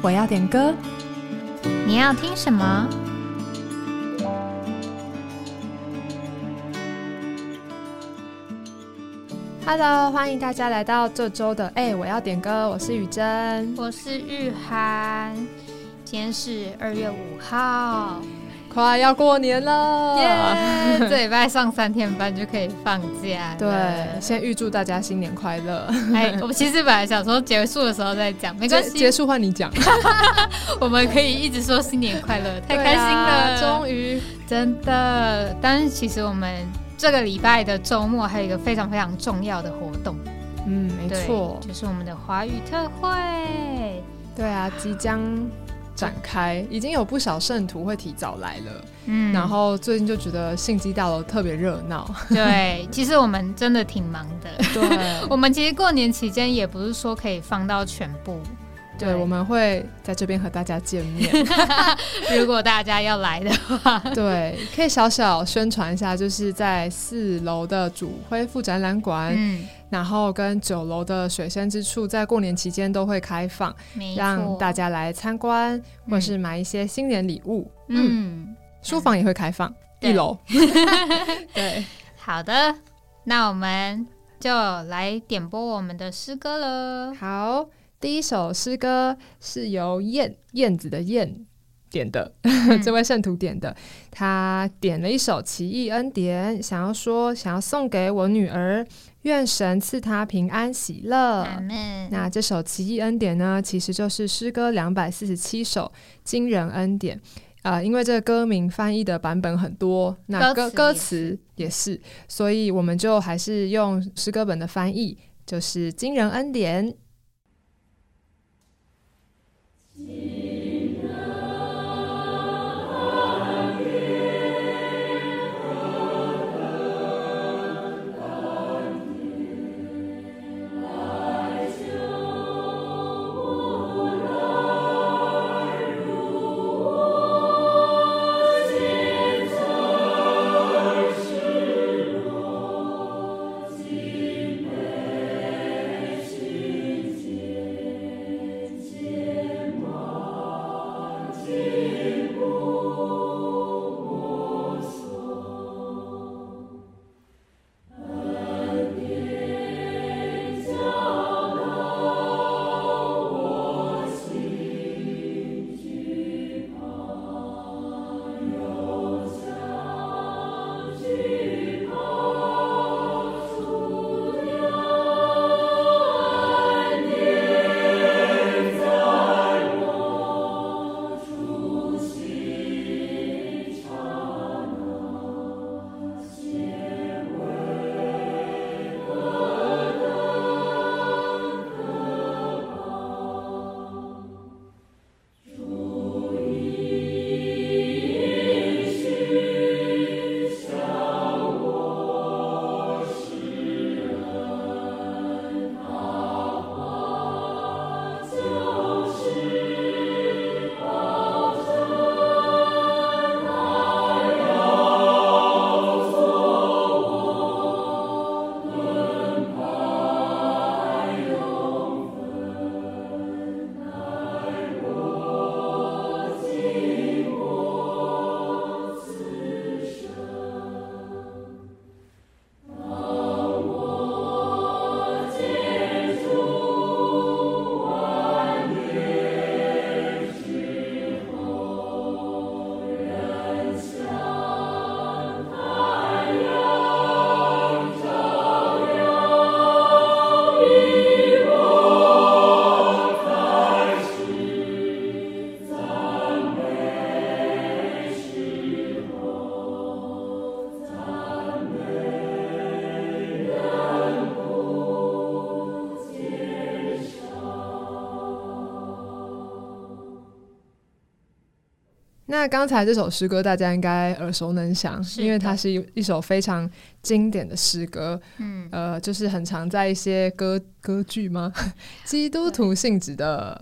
我要点歌，你要听什么？Hello，欢迎大家来到这周的哎、我要点歌，我是雨珍。我是玉涵，今天是二月五号，快要过年了，耶！这礼拜上三天班就可以放假了。对，先预祝大家新年快乐。哎，我其实本来想说结束的时候再讲，没关系，结结束换你讲，我们可以一直说新年快乐，太开心了，终于真的。但是其实我们这个礼拜的周末还有一个非常非常重要的活动，嗯，没对错，就是我们的华语特会。对啊，即将展开，已经有不少圣徒会提早来了。嗯。然后最近就觉得信基大楼特别热闹，对，其实我们真的挺忙的。对。我们其实过年期间也不是说可以放到全部，对，我们会在这边和大家见面。如果大家要来的话，对，可以小小宣传一下，就是在四楼的主恢复展览馆，嗯，然后跟九楼的水深之处，在过年期间都会开放，让大家来参观，或者是买一些新年礼物。嗯，嗯，书房也会开放，对一楼。对，好的，那我们就来点播我们的诗歌了。好，第一首诗歌是由燕燕子的燕。点的，嗯 这位圣徒点的，他点了一首《奇异恩典》，想要说，想要送给我女儿，愿神赐他平安喜乐。那这首《奇异恩典》呢，其实就是诗歌两百四十七首惊人恩典。呃，因为这个歌名翻译的版本很多，那歌歌词也是，所以我们就还是用诗歌本的翻译，就是惊人恩典。那刚才这首诗歌大家应该耳熟能详，因为它是一一首非常经典的诗歌，嗯，呃，就是很常在一些歌歌剧吗？基督徒性质的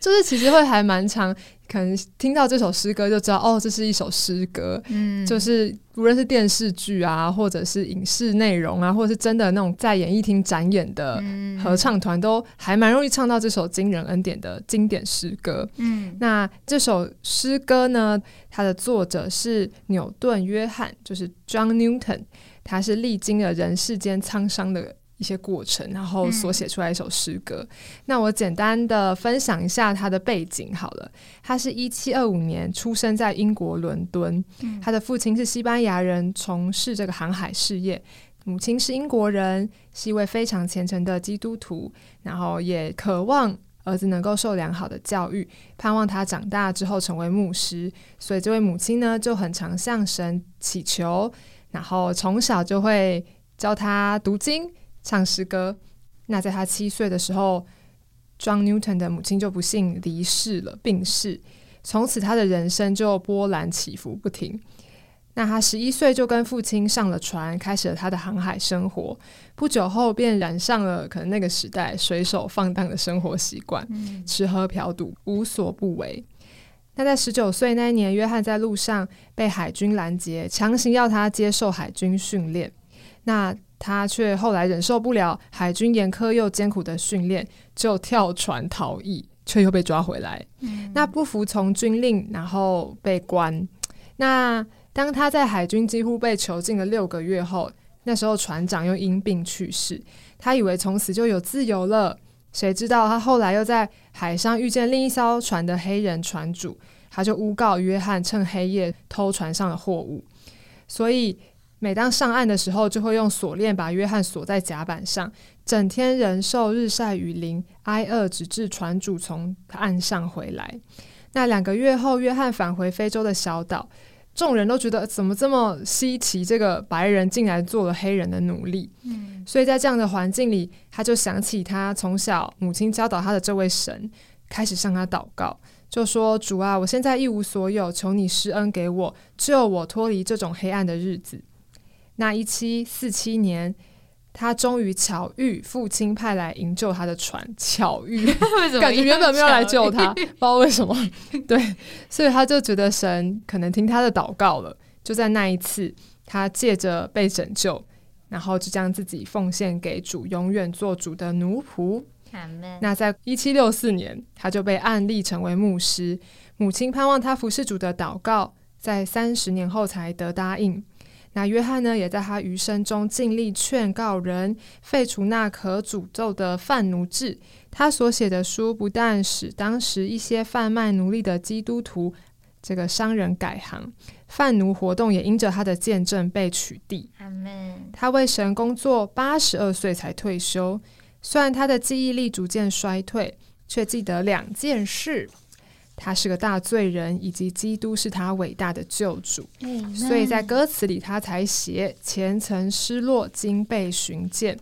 就是其实会还蛮长。可能听到这首诗歌就知道，哦，这是一首诗歌。嗯，就是无论是电视剧啊，或者是影视内容啊，或者是真的那种在演艺厅展演的合唱团，都还蛮容易唱到这首惊人恩典的经典诗歌。嗯，那这首诗歌呢，它的作者是牛顿·约翰，就是 John Newton，他是历经了人世间沧桑的。一些过程，然后所写出来一首诗歌。那我简单的分享一下他的背景好了。他是一七二五年出生在英国伦敦，他的父亲是西班牙人，从事这个航海事业；母亲是英国人，是一位非常虔诚的基督徒，然后也渴望儿子能够受良好的教育，盼望他长大之后成为牧师。所以这位母亲呢，就很常向神祈求，然后从小就会教他读经。唱诗歌。那在他七岁的时候，John Newton 的母亲就不幸离世了，病逝。从此，他的人生就波澜起伏不停。那他十一岁就跟父亲上了船，开始了他的航海生活。不久后，便染上了可能那个时代水手放荡的生活习惯，吃喝嫖赌无所不为。那在十九岁那一年，约翰在路上被海军拦截，强行要他接受海军训练。那他却后来忍受不了海军严苛又艰苦的训练，就跳船逃逸，却又被抓回来。那不服从军令，然后被关。那当他在海军几乎被囚禁了六个月后，那时候船长又因病去世。他以为从此就有自由了，谁知道他后来又在海上遇见另一艘船的黑人船主，他就诬告约翰趁黑夜偷船上的货物，所以。每当上岸的时候，就会用锁链把约翰锁在甲板上，整天忍受日晒雨淋，挨饿，直至船主从岸上回来。那两个月后，约翰返回非洲的小岛，众人都觉得怎么这么稀奇，这个白人竟然做了黑人的奴隶。嗯，所以在这样的环境里，他就想起他从小母亲教导他的这位神，开始向他祷告，就说：“主啊，我现在一无所有，求你施恩给我，救我脱离这种黑暗的日子。”那一七四七年，他终于巧遇父亲派来营救他的船，巧遇，感觉原本没有来救他，不知道为什么。对，所以他就觉得神可能听他的祷告了。就在那一次，他借着被拯救，然后就将自己奉献给主，永远做主的奴仆。那在一七六四年，他就被案例成为牧师。母亲盼望他服侍主的祷告，在三十年后才得答应。那约翰呢，也在他余生中尽力劝告人废除那可诅咒的贩奴制。他所写的书不但使当时一些贩卖奴隶的基督徒这个商人改行，贩奴活动也因着他的见证被取缔。他为神工作八十二岁才退休，虽然他的记忆力逐渐衰退，却记得两件事。他是个大罪人，以及基督是他伟大的救主，所以在歌词里他才写前曾失落，今被寻见。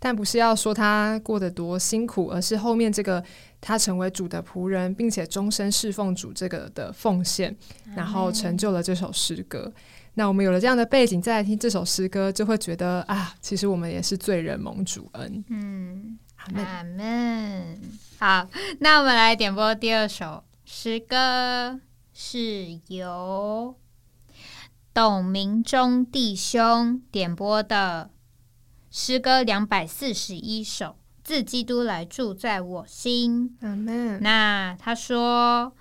但不是要说他过得多辛苦，而是后面这个他成为主的仆人，并且终身侍奉主这个的奉献，然后成就了这首诗歌。那我们有了这样的背景，再来听这首诗歌，就会觉得啊，其实我们也是罪人蒙主恩。嗯，阿门。好，那我们来点播第二首。诗歌是由董明忠弟兄点播的诗歌两百四十一首，自基督来住在我心。那他说，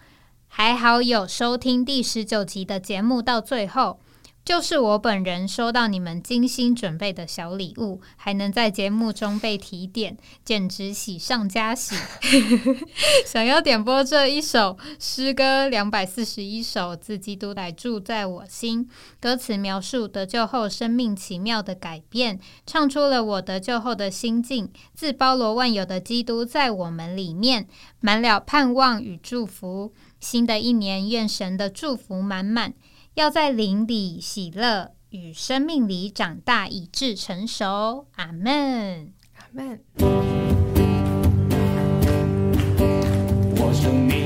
还好有收听第十九集的节目到最后。就是我本人收到你们精心准备的小礼物，还能在节目中被提点，简直喜上加喜。想要点播这一首诗歌，两百四十一首，自基督来住在我心。歌词描述得救后生命奇妙的改变，唱出了我得救后的心境。自包罗万有的基督在我们里面，满了盼望与祝福。新的一年，愿神的祝福满满。要在灵里喜乐，与生命里长大，以致成熟。阿门，阿门。我生命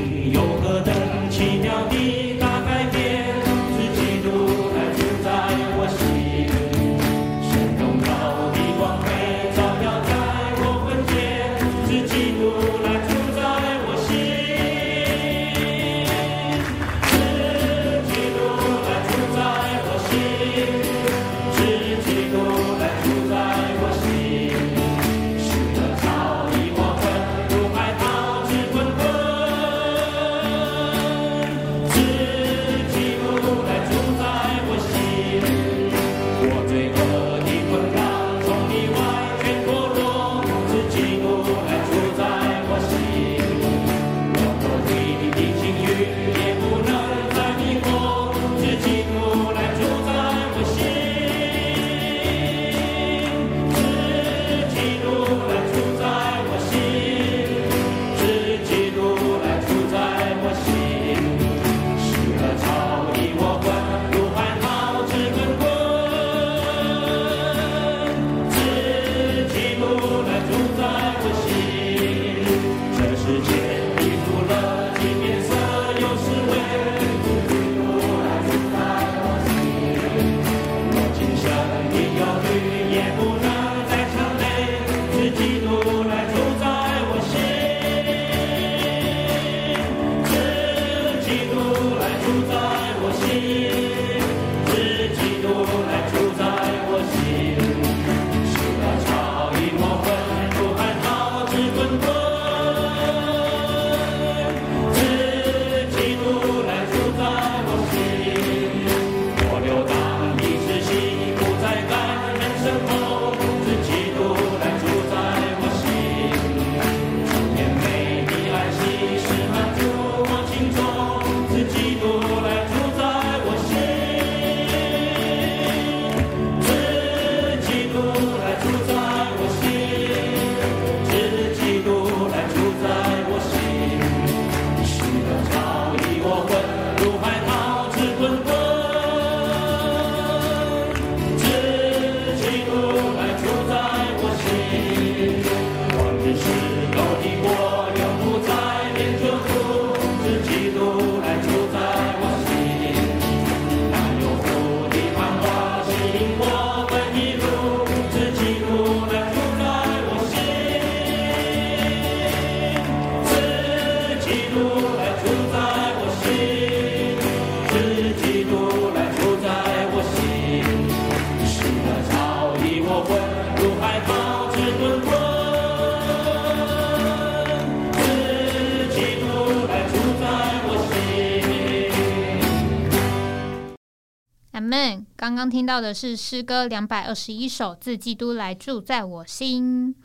到的是诗歌两百二十一首，自基督来住在我心。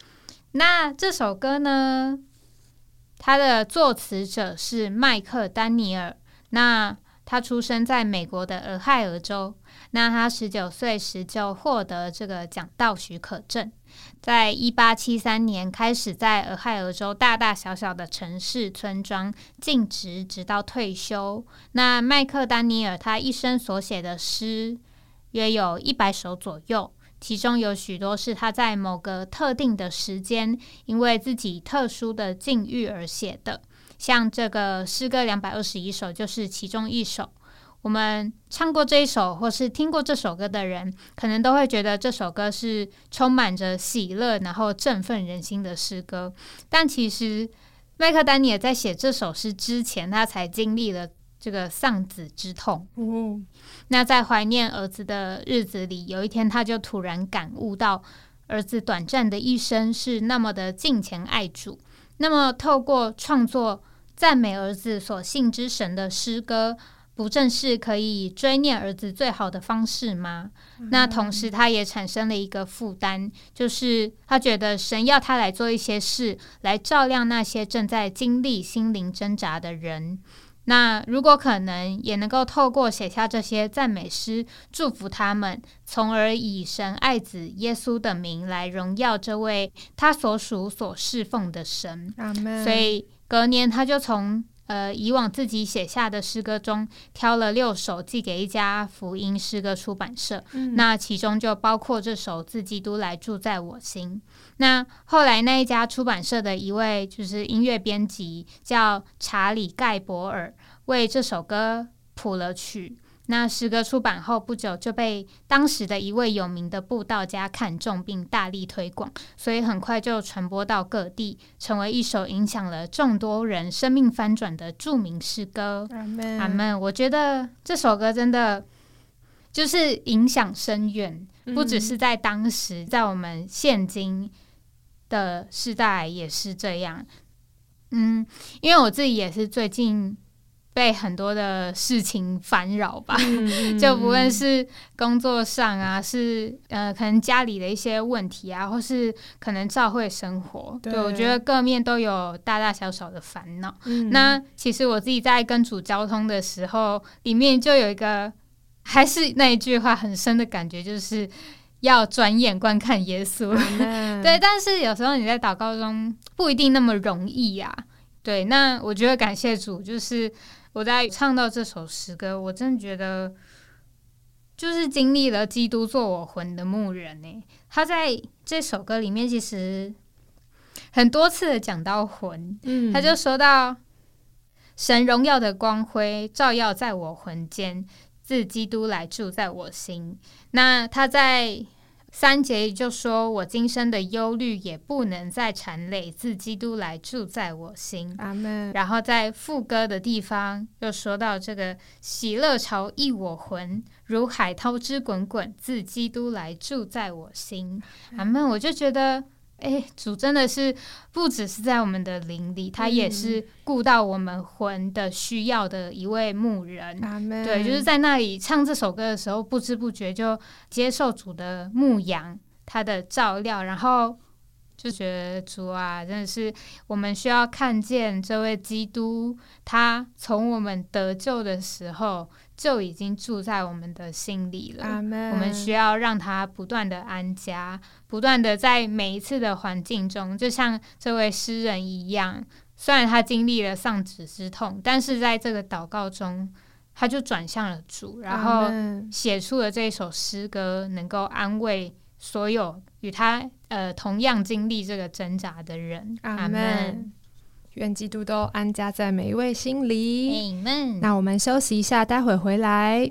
那这首歌呢？它的作词者是麦克丹尼尔。那他出生在美国的俄亥俄州。那他十九岁时就获得这个讲道许可证，在一八七三年开始在俄亥俄州大大小小的城市村庄尽职，直到退休。那麦克丹尼尔他一生所写的诗约有一百首左右。其中有许多是他在某个特定的时间，因为自己特殊的境遇而写的。像这个诗歌两百二十一首，就是其中一首。我们唱过这一首，或是听过这首歌的人，可能都会觉得这首歌是充满着喜乐，然后振奋人心的诗歌。但其实麦克丹尼尔在写这首诗之前，他才经历了。这个丧子之痛，那在怀念儿子的日子里，有一天他就突然感悟到，儿子短暂的一生是那么的敬虔爱主。那么，透过创作赞美儿子所信之神的诗歌，不正是可以追念儿子最好的方式吗？那同时，他也产生了一个负担，就是他觉得神要他来做一些事，来照亮那些正在经历心灵挣扎的人。那如果可能，也能够透过写下这些赞美诗，祝福他们，从而以神爱子耶稣的名来荣耀这位他所属所侍奉的神。所以隔年，他就从呃以往自己写下的诗歌中挑了六首，寄给一家福音诗歌出版社。那其中就包括这首《自基督来住在我心》。那后来那一家出版社的一位就是音乐编辑叫查理盖博尔，为这首歌谱了曲。那诗歌出版后不久就被当时的一位有名的布道家看中并大力推广，所以很快就传播到各地，成为一首影响了众多人生命翻转的著名诗歌。阿门。我觉得这首歌真的就是影响深远，不只是在当时，在我们现今。的时代也是这样，嗯，因为我自己也是最近被很多的事情烦扰吧，就不论是工作上啊，是呃，可能家里的一些问题啊，或是可能教会生活，对我觉得各面都有大大小小的烦恼。那其实我自己在跟主交通的时候，里面就有一个，还是那一句话很深的感觉，就是。要转眼观看耶稣，对，但是有时候你在祷告中不一定那么容易呀。对，那我觉得感谢主，就是我在唱到这首诗歌，我真的觉得就是经历了基督做我魂的牧人呢。他在这首歌里面其实很多次的讲到魂，嗯，他就说到神荣耀的光辉照耀在我魂间。自基督来住在我心，那他在三节就说：“我今生的忧虑也不能再缠累，自基督来住在我心。”阿门。然后在副歌的地方又说到：“这个喜乐潮溢我魂，如海涛之滚滚，自基督来住在我心。”阿门。我就觉得。哎，主真的是不只是在我们的灵里，他也是顾到我们魂的需要的一位牧人。对，就是在那里唱这首歌的时候，不知不觉就接受主的牧羊，他的照料，然后就觉得主啊，真的是我们需要看见这位基督，他从我们得救的时候。就已经住在我们的心里了。我们需要让他不断的安家，不断的在每一次的环境中，就像这位诗人一样。虽然他经历了丧子之痛，但是在这个祷告中，他就转向了主，然后写出了这一首诗歌，能够安慰所有与他呃同样经历这个挣扎的人。阿门。愿基督都安家在每一位心里。那我们休息一下，待会回来。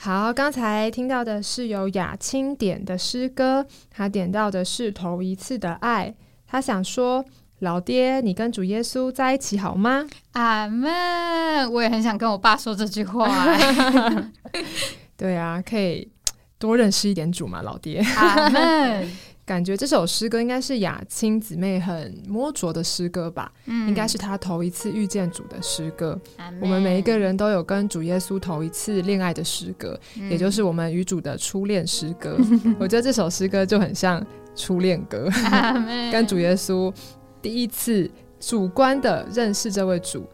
好，刚才听到的是由雅青点的诗歌，他点到的是头一次的爱。他想说：“老爹，你跟主耶稣在一起好吗阿门。我也很想跟我爸说这句话、哎？”对啊，可以多认识一点主嘛，老爹。阿门。感觉这首诗歌应该是雅青姊妹很摸着的诗歌吧，嗯应该是她头一次遇见主的诗歌。我们每一个人都有跟主耶稣头一次恋爱的诗歌，嗯也就是我们与主的初恋诗歌。我觉得这首诗歌就很像初恋歌，跟主耶稣第一次主观的认识这位主，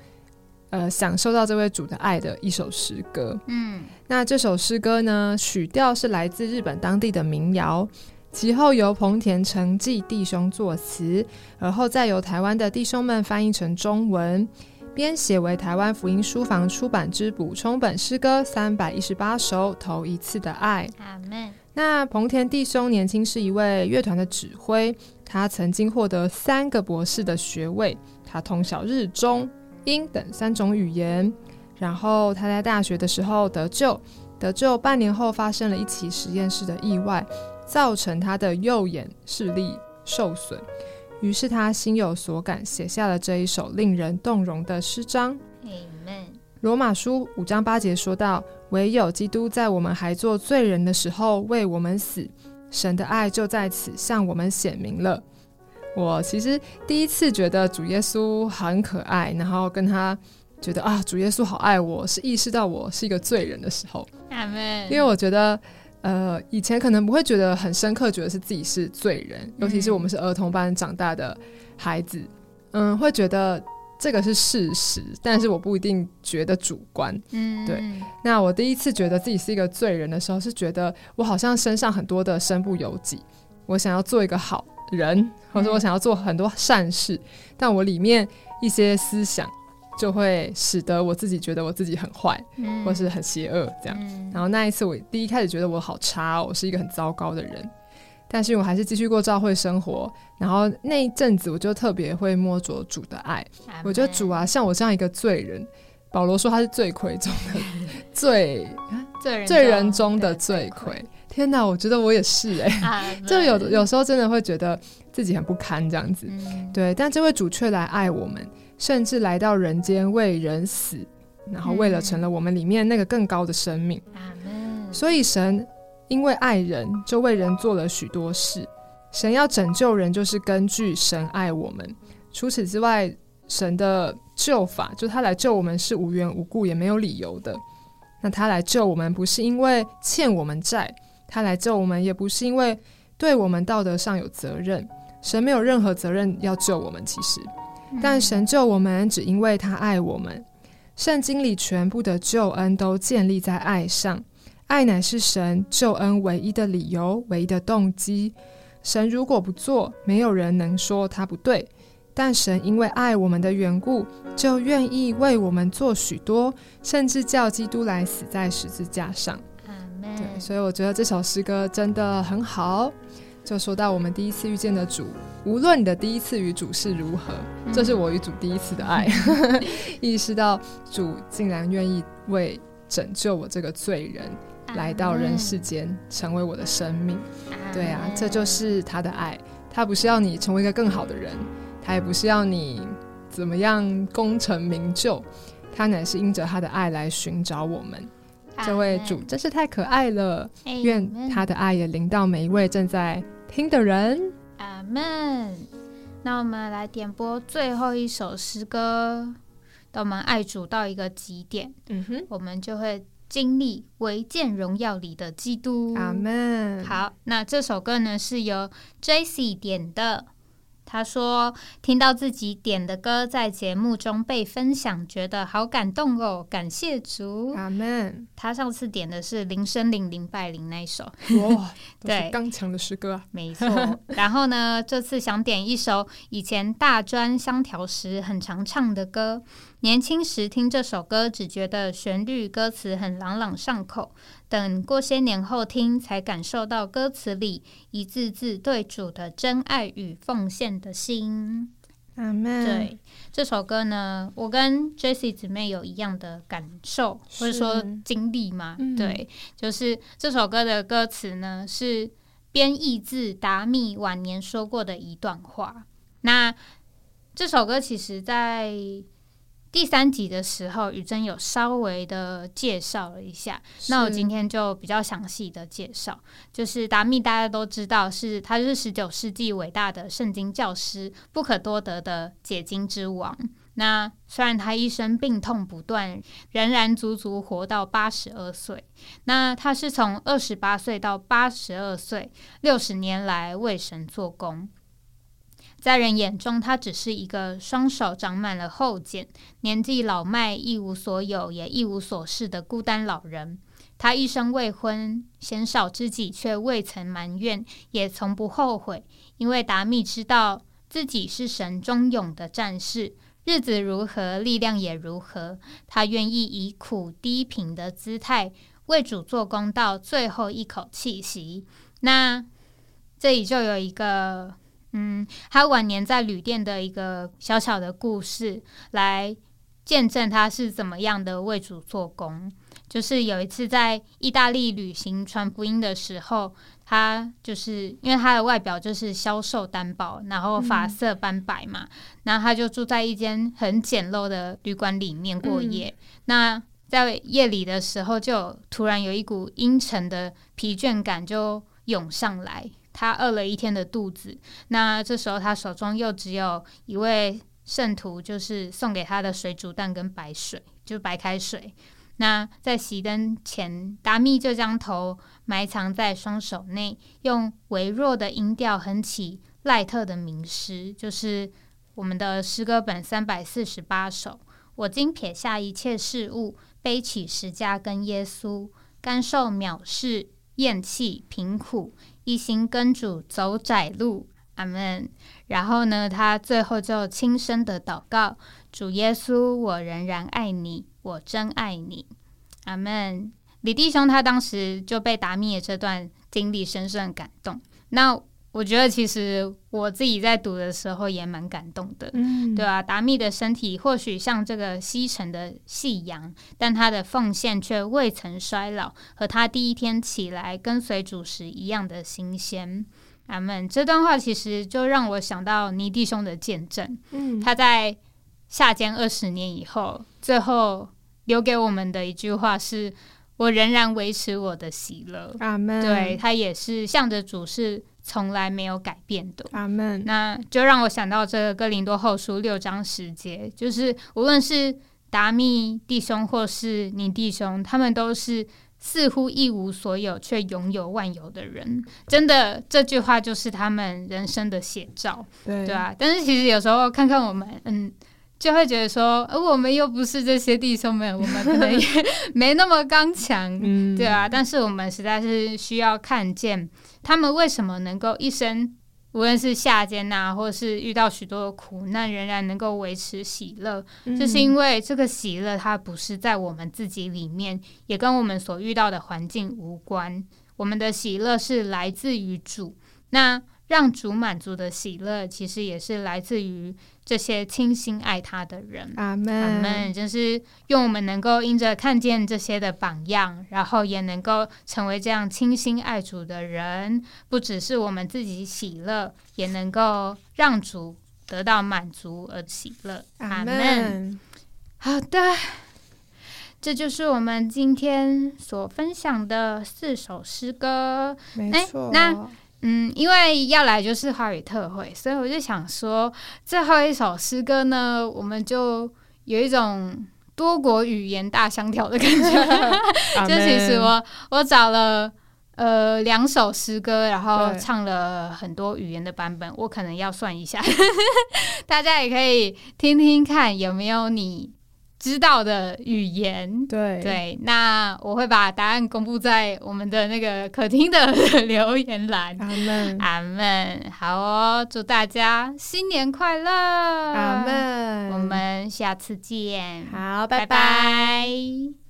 呃，享受到这位主的爱的一首诗歌。嗯那这首诗歌呢，曲调是来自日本当地的民谣，其后由彭田诚纪弟兄作词，而后再由台湾的弟兄们翻译成中文，编写为台湾福音书房出版之补充本诗歌三百一十八首，头一次的爱。阿门。那彭田弟兄年轻是一位乐团的指挥，他曾经获得三个博士的学位，他通晓日、中、英等三种语言。然后他在大学的时候得救，得救半年后发生了一起实验室的意外，造成他的右眼视力受损。于是他心有所感，写下了这一首令人动容的诗章。罗马书五章八节说道：“唯有基督在我们还做罪人的时候为我们死，神的爱就在此向我们显明了。”我其实第一次觉得主耶稣很可爱，然后跟他觉得啊，主耶稣好爱我，是意识到我是一个罪人的时候，因为我觉得。呃，以前可能不会觉得很深刻，觉得是自己是罪人，尤其是我们是儿童班长大的孩子，嗯，会觉得这个是事实，但是我不一定觉得主观。嗯，对那我第一次觉得自己是一个罪人的时候，是觉得我好像身上很多的身不由己，我想要做一个好人，或者我想要做很多善事，但我里面一些思想就会使得我自己觉得我自己很坏，嗯或是很邪恶这样。嗯然后那一次，我第一开始觉得我好差、哦，我是一个很糟糕的人，但是我还是继续过教会生活。然后那一阵子，我就特别会摸着主的爱。我觉得主啊，像我这样一个罪人，保罗说他是罪魁中的 罪罪人罪人中的罪魁。天哪，我觉得我也是哎、啊，就有有时候真的会觉得自己很不堪这样子。嗯对，但这位主却来爱我们，甚至来到人间为人死，然后为了成了我们里面那个更高的生命。所以神因为爱人，就为人做了许多事。神要拯救人，就是根据神爱我们。除此之外，神的救法，就他来救我们是无缘无故，也没有理由的。那他来救我们，不是因为欠我们债，他来救我们，也不是因为对我们道德上有责任。神没有任何责任要救我们，其实。但神救我们，只因为他爱我们。圣经里全部的救恩都建立在爱上，爱乃是神救恩唯一的理由、唯一的动机。神如果不做，没有人能说他不对。但神因为爱我们的缘故，就愿意为我们做许多，甚至叫基督来死在十字架上。对，所以我觉得这首诗歌真的很好。就说到我们第一次遇见的主，无论你的第一次与主是如何，这是我与主第一次的爱。意识到主竟然愿意为拯救我这个罪人，来到人世间，成为我的生命。对啊，这就是他的爱。他不是要你成为一个更好的人，他也不是要你怎么样功成名就，他乃是因着他的爱来寻找我们。这位主真是太可爱了，愿他的爱也临到每一位正在听的人。阿门。那我们来点播最后一首诗歌。当我们爱主到一个极点，嗯哼，我们就会经历唯见荣耀里的基督。阿门。好，那这首歌呢是由 Jesse 点的。他说听到自己点的歌在节目中被分享，觉得好感动哦，感谢主。阿门。他上次点的是林声林林拜林那一首，哇，对刚强的诗歌啊。没错。然后呢，这次想点一首以前大专相调时很常唱的歌。年轻时听这首歌，只觉得旋律歌词很朗朗上口。等过些年后听，才感受到歌词里一字字对主的真爱与奉献的心。阿门。对这首歌呢，我跟 Jessie 姊妹有一样的感受，或者说经历嘛。嗯对，就是这首歌的歌词呢，是编译自达密晚年说过的一段话。那这首歌其实，在第三集的时候，雨珍有稍微的介绍了一下。那我今天就比较详细的介绍，就是达密大家都知道是他是十九世纪伟大的圣经教师，不可多得的解经之王。那虽然他一生病痛不断，仍然足足活到八十二岁。那他是从二十八岁到八十二岁，六十年来为神做工。在人眼中，他只是一个双手长满了厚茧、年纪老迈、一无所有也一无所事的孤单老人。他一生未婚，鲜少知己，却未曾埋怨，也从不后悔，因为达密知道自己是神忠勇的战士，日子如何，力量也如何。他愿意以苦低平的姿态为主做工到最后一口气息。那这里就有一个，嗯，他晚年在旅店的一个小小的故事，来见证他是怎么样的为主做工。就是有一次在意大利旅行传福音的时候，他就是因为他的外表就是消瘦单薄，然后发色斑白嘛，然后他就住在一间很简陋的旅馆里面过夜。那在夜里的时候，就突然有一股阴沉的疲倦感就涌上来。他饿了一天的肚子，那这时候他手中又只有一位圣徒，就是送给他的水煮蛋跟白水，就白开水。那在熄灯前，达密就将头埋藏在双手内，用微弱的音调哼起赖特的名诗，就是我们的诗歌本三百四十八首。我今撇下一切事物，背起十架跟耶稣，甘受藐视、厌弃、贫苦，一心跟主走窄路。阿门。然后呢，他最后就轻声的祷告：主耶稣，我仍然爱你，我真爱你。阿门。李弟兄他当时就被达米的这段经历深深感动。那我觉得其实我自己在读的时候也蛮感动的，嗯，对啊，达密的身体或许像这个西沉的夕阳，但他的奉献却未曾衰老，和他第一天起来跟随主时一样的新鲜。阿门。这段话其实就让我想到尼弟兄的见证，嗯，他在下监二十年以后，最后留给我们的一句话是：“我仍然维持我的喜乐。”阿门，对他也是向着主是从来没有改变的。阿门，那就让我想到这个哥林多后书六章十节，就是无论是达密弟兄或是你弟兄，他们都是似乎一无所有却拥有万有的人。真的，这句话就是他们人生的写照，对对啊。但是其实有时候看看我们，嗯。就会觉得说，呃，我们又不是这些弟兄们，我们可能也 没那么刚强，嗯，对啊，但是我们实在是需要看见他们为什么能够一生，无论是下监呐、或是遇到许多的苦难，仍然能够维持喜乐，嗯这是因为这个喜乐它不是在我们自己里面，也跟我们所遇到的环境无关。我们的喜乐是来自于主，那让主满足的喜乐，其实也是来自于这些倾心爱他的人。阿门，阿门！就是用我们能够因着看见这些的榜样，然后也能够成为这样倾心爱主的人，不只是我们自己喜乐，也能够让主得到满足而喜乐。阿门。好的，这就是我们今天所分享的四首诗歌。哎没错，那嗯，因为要来就是华语特会，所以我就想说，最后一首诗歌呢，我们就有一种多国语言大相调的感觉。阿 就其实我我找了呃两首诗歌，然后唱了很多语言的版本，我可能要算一下，大家也可以听听看有没有你知道的语言。对对，那我会把答案公布在我们的那个客厅的留言栏。阿门，阿门，好哦，祝大家新年快乐！阿门，我们下次见，好，拜拜拜。拜